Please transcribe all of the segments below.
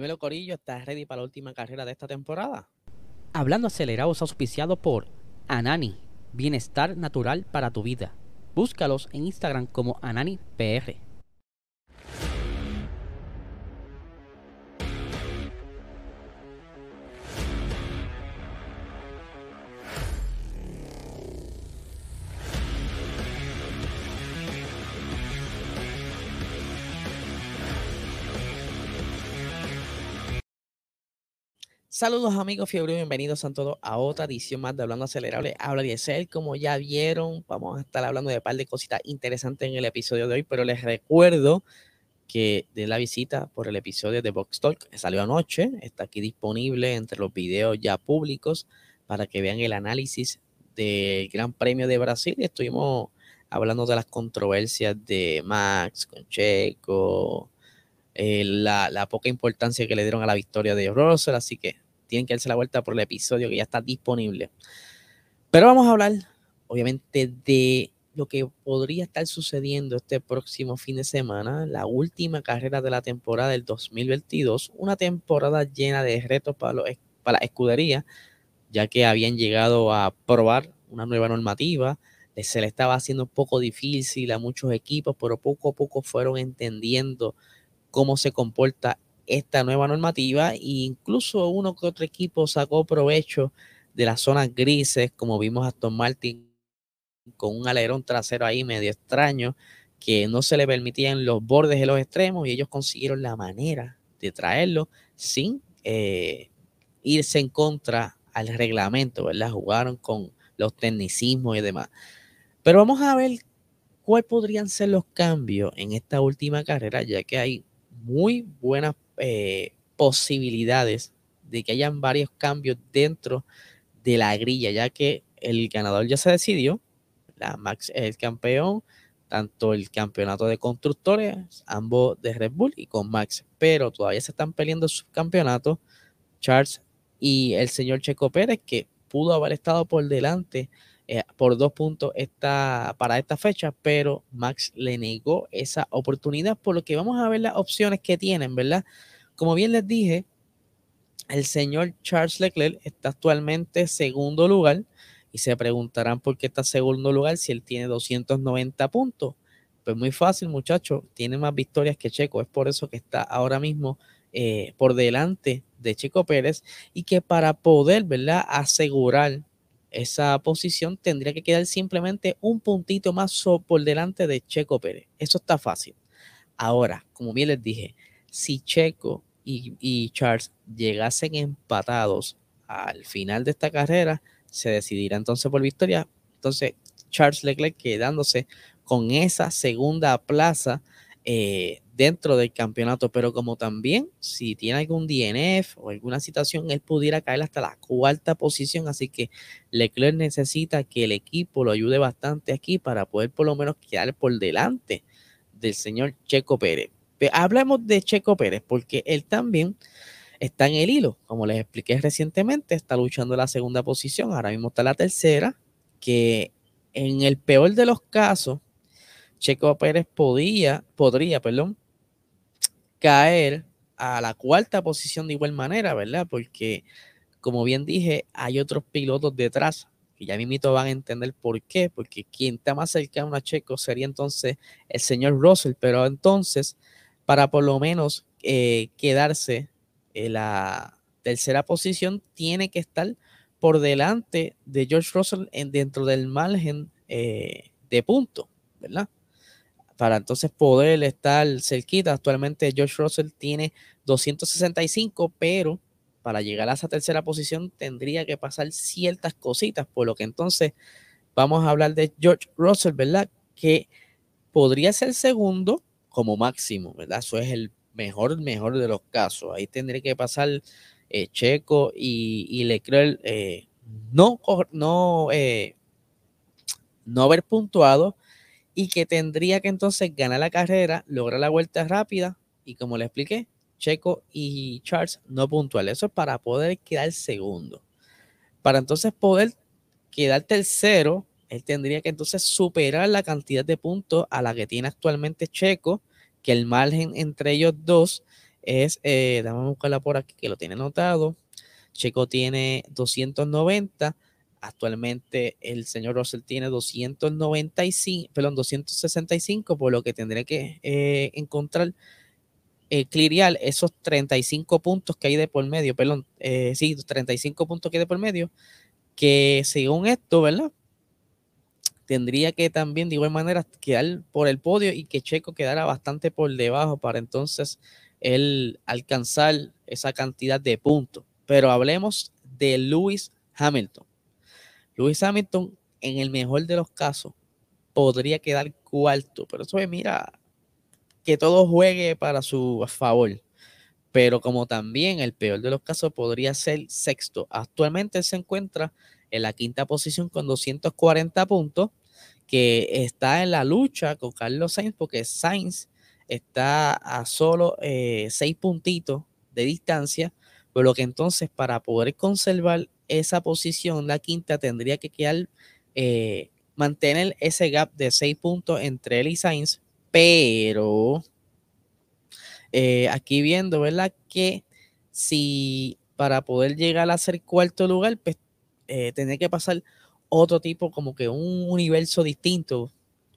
Dímelo, Corillo, ¿estás ready para la última carrera de esta temporada? Hablando acelerado es auspiciado por Anani, bienestar natural para tu vida. Búscalos en Instagram como AnaniPR. Saludos amigos fiebre, bienvenidos a todos a otra edición más de Hablando Acelerable. Habla de ser, como ya vieron, vamos a estar hablando de un par de cositas interesantes en el episodio de hoy, pero les recuerdo que de la visita por el episodio de Box Talk que salió anoche, está aquí disponible entre los videos ya públicos para que vean el análisis del Gran Premio de Brasil. Estuvimos hablando de las controversias de Max con Checo, eh, la, la, poca importancia que le dieron a la victoria de Russell, así que tienen que darse la vuelta por el episodio que ya está disponible. Pero vamos a hablar, obviamente, de lo que podría estar sucediendo este próximo fin de semana, la última carrera de la temporada del 2022, una temporada llena de retos para, para la escudería, ya que habían llegado a probar una nueva normativa, se le estaba haciendo un poco difícil a muchos equipos, pero poco a poco fueron entendiendo cómo se comporta esta nueva normativa e incluso uno que otro equipo sacó provecho de las zonas grises, como vimos a Aston Martin con un alerón trasero ahí medio extraño, que no se le permitían los bordes de los extremos y ellos consiguieron la manera de traerlo sin eh, irse en contra al reglamento, ¿verdad? Jugaron con los tecnicismos y demás. Pero vamos a ver cuáles podrían ser los cambios en esta última carrera, ya que hay muy buenas eh, posibilidades de que hayan varios cambios dentro de la grilla, ya que el ganador ya se decidió, la Max el campeón, tanto el campeonato de constructores, ambos de Red Bull y con Max, pero todavía se están peleando sus campeonatos, Charles y el señor Checo Pérez, que pudo haber estado por delante eh, por dos puntos esta, para esta fecha, pero Max le negó esa oportunidad, por lo que vamos a ver las opciones que tienen, ¿verdad? Como bien les dije, el señor Charles Leclerc está actualmente segundo lugar y se preguntarán por qué está segundo lugar si él tiene 290 puntos. Pues muy fácil, muchachos, tiene más victorias que Checo, es por eso que está ahora mismo eh, por delante de Checo Pérez y que para poder, ¿verdad?, asegurar esa posición tendría que quedar simplemente un puntito más por delante de Checo Pérez. Eso está fácil. Ahora, como bien les dije, si Checo y, Charles llegasen empatados al final de esta carrera, se decidirá entonces por victoria. Entonces, Charles Leclerc quedándose con esa segunda plaza eh, dentro del campeonato, pero como también si tiene algún DNF o alguna situación, él pudiera caer hasta la cuarta posición, así que Leclerc necesita que el equipo lo ayude bastante aquí para poder por lo menos quedar por delante del señor Checo Pérez. Hablemos de Checo Pérez porque él también está en el hilo, como les expliqué recientemente, está luchando la segunda posición, ahora mismo está la tercera, que en el peor de los casos, Checo Pérez podía, podría, perdón, caer a la cuarta posición de igual manera, ¿verdad? Porque, como bien dije, hay otros pilotos detrás que ya mismito van a entender por qué, porque quien está más cercano a Checo sería entonces el señor Russell, pero entonces, para por lo menos eh, quedarse en la tercera posición, tiene que estar por delante de George Russell en, dentro del margen eh, de punto, ¿verdad? para entonces poder estar cerquita. Actualmente George Russell tiene 265, pero para llegar a esa tercera posición tendría que pasar ciertas cositas, por lo que entonces vamos a hablar de George Russell, ¿verdad? Que podría ser segundo como máximo, ¿verdad? Eso es el mejor, mejor de los casos. Ahí tendría que pasar eh, Checo y, Leclerc eh, no, no, eh, no haber puntuado y que tendría que entonces ganar la carrera, lograr la vuelta rápida y como le expliqué, Checo y Charles no puntual. Eso es para poder quedar segundo. Para entonces poder quedar tercero, él tendría que entonces superar la cantidad de puntos a la que tiene actualmente Checo, que el margen entre ellos dos es, eh, buscarla por aquí que lo tiene anotado. Checo tiene 290. Actualmente el señor Russell tiene 295, perdón, 265, por lo que tendré que eh, encontrar, eh, esos 35 puntos que hay de por medio, perdón, eh, sí, 35 puntos que hay de por medio, que según esto, ¿verdad? Tendría que también de igual manera quedar por el podio y que Checo quedara bastante por debajo para entonces él alcanzar esa cantidad de puntos. Pero hablemos de Lewis Hamilton. Lewis Hamilton, en el mejor de los casos, podría quedar cuarto, pero eso es, mira, que todo juegue para su favor. Pero como también el peor de los casos podría ser sexto. Actualmente se encuentra en la quinta posición con 240 puntos, que está en la lucha con Carlos Sainz, porque Sainz está a solo eh, seis puntitos de distancia, por lo que entonces para poder conservar esa posición, la quinta tendría que quedar, eh, mantener ese gap de seis puntos entre él y Sainz, pero eh, aquí viendo, ¿verdad? Que si para poder llegar a ser cuarto lugar, pues tendría que pasar otro tipo, como que un universo distinto.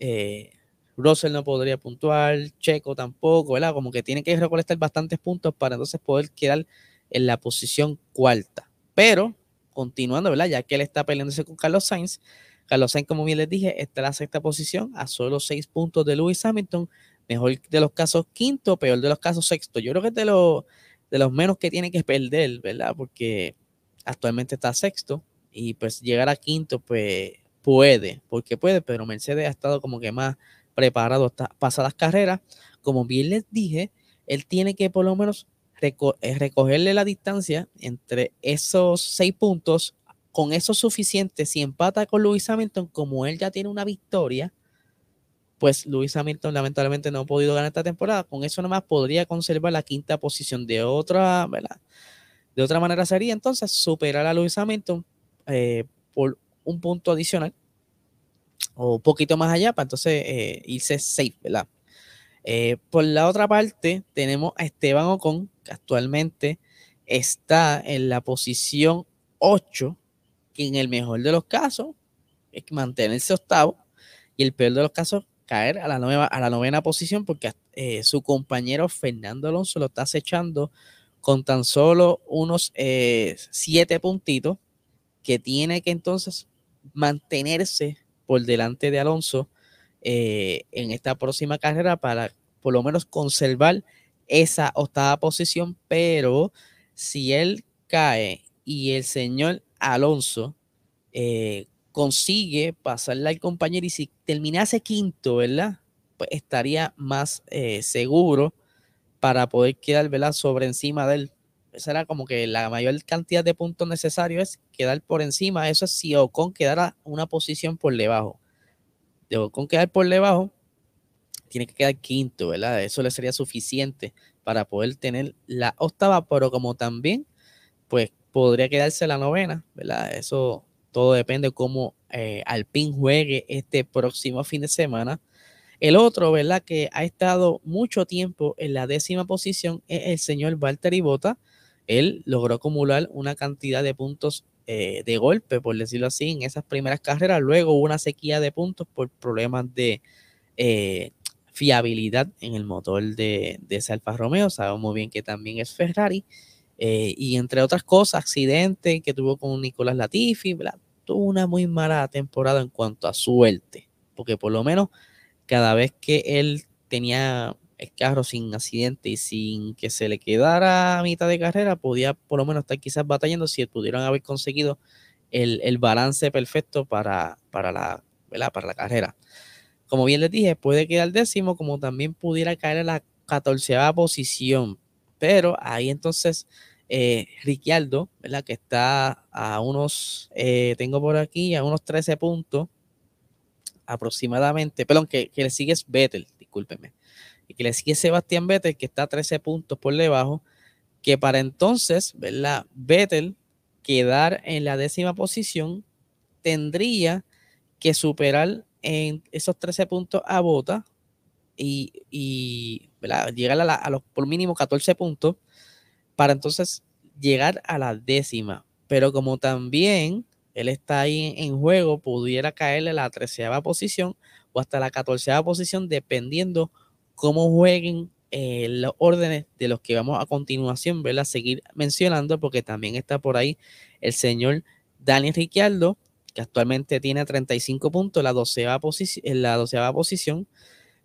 Eh, Russell no podría puntuar, Checo tampoco, ¿verdad? Como que tiene que recolectar bastantes puntos para entonces poder quedar en la posición cuarta. Pero, continuando, ¿verdad? Ya que él está peleándose con Carlos Sainz, Carlos Sainz, como bien les dije, está en la sexta posición a solo seis puntos de Lewis Hamilton. Mejor de los casos quinto, peor de los casos sexto. Yo creo que es de, de los menos que tiene que perder, ¿verdad? Porque actualmente está sexto y pues llegar a quinto, pues puede, porque puede, pero Mercedes ha estado como que más preparado hasta pasadas carreras. Como bien les dije, él tiene que por lo menos eh, recogerle la distancia entre esos seis puntos. Con eso suficiente, si empata con Luis Hamilton, como él ya tiene una victoria, pues Luis Hamilton lamentablemente no ha podido ganar esta temporada. Con eso nomás podría conservar la quinta posición de otra, ¿verdad? De otra manera sería entonces superar a Luis Hamilton eh, por un punto adicional o un poquito más allá para entonces eh, irse safe, ¿verdad? Eh, por la otra parte, tenemos a Esteban Ocon, que actualmente está en la posición 8, que en el mejor de los casos es mantenerse octavo y el peor de los casos caer a la, nueva, a la novena posición porque eh, su compañero Fernando Alonso lo está acechando con tan solo unos siete puntitos que tiene que entonces mantenerse por delante de Alonso eh, en esta próxima carrera para por lo menos conservar esa octava posición, pero si él cae y el señor Alonso eh, consigue pasarle al compañero y si terminase quinto, ¿verdad? Pues estaría más eh, seguro para poder quedar, ¿verdad? Sobre encima de él. Esa era como que la mayor cantidad de puntos necesarios es quedar por encima. Eso es si Ocon quedara una posición por debajo. De Ocon quedar por debajo, tiene que quedar quinto, ¿verdad? Eso le sería suficiente para poder tener la octava, pero como también, pues podría quedarse la novena, ¿verdad? Eso todo depende cómo eh, Alpine juegue este próximo fin de semana. El otro, ¿verdad? Que ha estado mucho tiempo en la décima posición es el señor Valtteri Bota. Él logró acumular una cantidad de puntos eh, de golpe, por decirlo así, en esas primeras carreras. Luego hubo una sequía de puntos por problemas de eh, fiabilidad en el motor de, de ese Alfa Romeo. Sabemos muy bien que también es Ferrari. Eh, y entre otras cosas, accidente que tuvo con Nicolás Latifi, tuvo una muy mala temporada en cuanto a suerte, porque por lo menos cada vez que él tenía el carro sin accidente y sin que se le quedara a mitad de carrera, podía por lo menos estar quizás batallando si pudieran haber conseguido el, balance perfecto para, para, la, para la carrera. Como bien les dije, puede quedar décimo, como también pudiera caer en la catorceava posición. Pero ahí entonces eh, Ricciardo, ¿verdad? que está a unos, eh, tengo por aquí, a unos 13 puntos aproximadamente, perdón, que, que le sigue es Vettel, discúlpeme y que le sigue Sebastián Vettel, que está a 13 puntos por debajo, que para entonces, ¿verdad? Vettel quedar en la décima posición tendría que superar en esos 13 puntos a Bota y, llegar a, los por mínimo 14 puntos para entonces llegar a la décima. Pero como también él está ahí en juego, pudiera caerle a la treceava posición o hasta la catorceava posición, dependiendo cómo jueguen eh, los órdenes de los que vamos a continuación, ¿verdad? Seguir mencionando, porque también está por ahí el señor Daniel Ricciardo, que actualmente tiene 35 puntos la doceava en la doceava posición,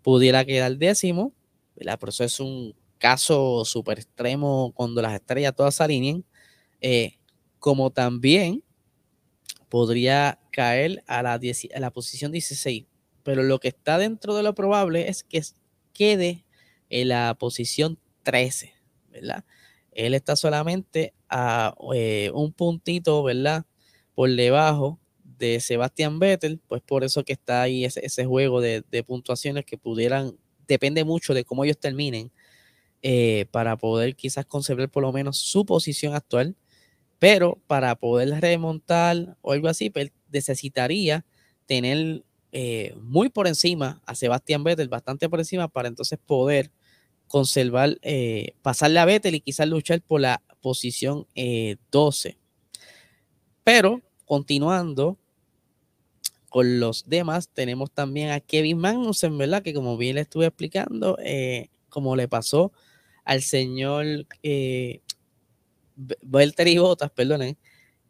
pudiera quedar décimo, ¿verdad? Por eso es un caso súper extremo cuando las estrellas todas se alineen, eh, como también podría caer a la, a la posición 16. Pero lo que está dentro de lo probable es que quede en la posición 13, ¿verdad? Él está solamente a eh, un puntito, ¿verdad? Por debajo de Sebastián Vettel, pues por eso que está ahí ese, juego de, puntuaciones que pudieran, depende mucho de cómo ellos terminen, eh, para poder quizás conservar por lo menos su posición actual, pero para poder remontar o algo así, pues necesitaría tener eh, muy por encima a Sebastián Vettel, bastante por encima, para entonces poder conservar, eh, pasarle a Vettel y quizás luchar por la posición 12. Eh, Pero continuando con los demás, tenemos también a Kevin Magnussen, ¿verdad? Que como bien le estuve explicando, como le pasó al señor eh, Valtteri Bottas, perdonen,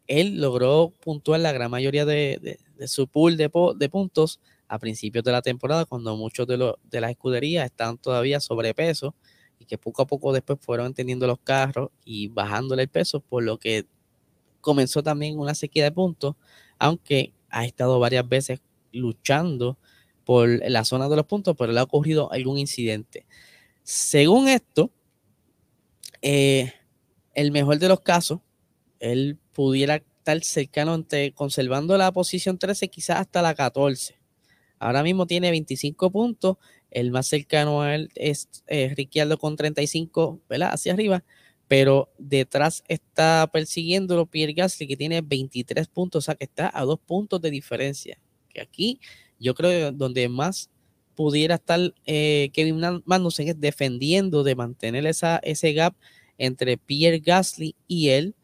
él logró puntuar la gran mayoría de, su pool de, de puntos a principios de la temporada, cuando muchos de, los de las escuderías están todavía sobrepeso y que poco a poco después fueron entendiendo los carros y bajándole el peso, por lo que comenzó también una sequía de puntos, aunque ha estado varias veces luchando por la zona de los puntos, pero le ha ocurrido algún incidente. Según esto, eh, el mejor de los casos, él pudiera estar cercano entre conservando la posición 13, quizás hasta la 14. Ahora mismo tiene 25 puntos. El más cercano a él es eh, Ricciardo con 35, ¿verdad? Hacia arriba. Pero detrás está persiguiéndolo Pierre Gasly, que tiene 23 puntos, o sea que está a dos puntos de diferencia. Que aquí yo creo donde más pudiera estar eh, Kevin Magnussen es defendiendo de mantener esa, ese gap entre Pierre Gasly y él,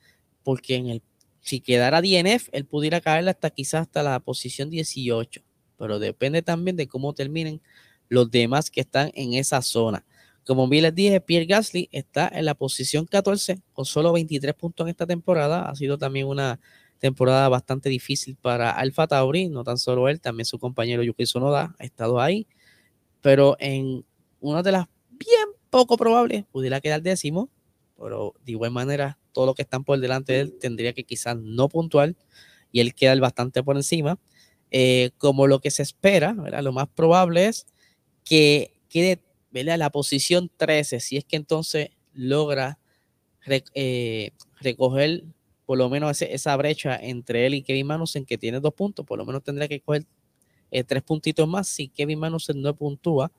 porque en el, si quedara DNF, él pudiera caer hasta quizás hasta la posición 18 pero depende también de cómo terminen los demás que están en esa zona. Como bien les dije, Pierre Gasly está en la posición 14 con solo 23 puntos en esta temporada. Ha sido también una temporada bastante difícil para Alfa Tauri, no tan solo él, también su compañero Yuki Tsunoda ha estado ahí, pero en una de las bien poco probables pudiera quedar décimo, pero de igual manera todo lo que están por delante de él tendría que quizás no puntual y él queda bastante por encima. Eh, como lo que se espera, lo más probable es que quede la posición 13, si es que entonces logra eh, recoger por lo menos esa brecha entre él y Kevin Manusen, que tiene dos puntos, por lo menos tendría que coger eh, tres puntitos más si Kevin Manusen no puntúa.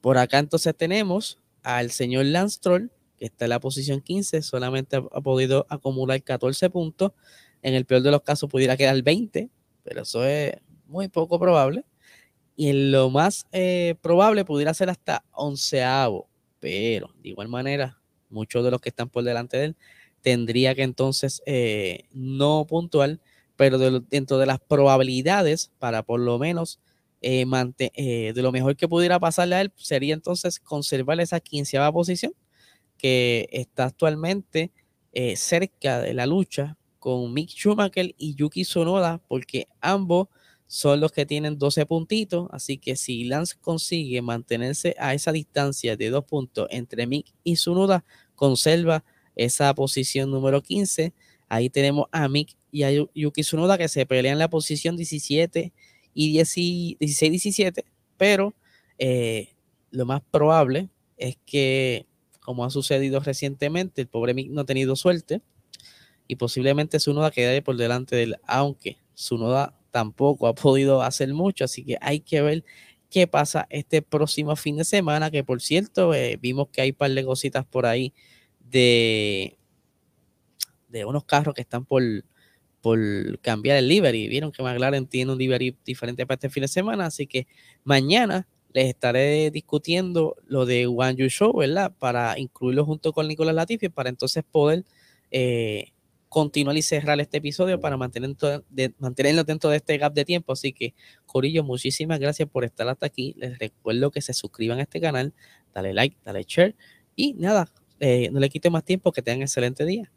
por acá entonces tenemos al señor Lance Troll, que está en la posición 15, solamente ha, podido acumular 14 puntos. En el peor de los casos pudiera quedar 20, pero eso es muy poco probable. Y en lo más eh, probable pudiera ser hasta onceavo. Pero de igual manera, muchos de los que están por delante de él tendría que entonces eh, no puntuar, pero dentro de las probabilidades para por lo menos eh, de lo mejor que pudiera pasarle a él sería entonces conservar esa quinceava posición que está actualmente cerca de la lucha con Mick Schumacher y Yuki Sonoda, porque ambos son los que tienen 12 puntitos. Así que si Lance consigue mantenerse a esa distancia de dos puntos entre Mick y Sonoda, conserva esa posición número 15. Ahí tenemos a Mick y a Yuki Tsunoda que se pelean la posición 17 y 16-17, pero eh, lo más probable es que, como ha sucedido recientemente, el pobre Mick no ha tenido suerte y posiblemente Sunoda quede por delante de él, aunque Sunoda tampoco ha podido hacer mucho, así que hay que ver qué pasa este próximo fin de semana, que por cierto, eh, vimos que hay un par de cositas por ahí de, de unos carros que están por, por cambiar el livery. Vieron que McLaren tiene un livery diferente para este fin de semana, así que mañana les estaré discutiendo lo de One You Show, ¿verdad? Para incluirlo junto con Nicolás Latifi, para entonces poder eh, continuar y cerrar este episodio para mantener de, mantenerlo dentro de este gap de tiempo. Así que, Corillo, muchísimas gracias por estar hasta aquí. Les recuerdo que se suscriban a este canal, dale like, dale share y nada, eh, no le quite más tiempo, que tengan excelente día.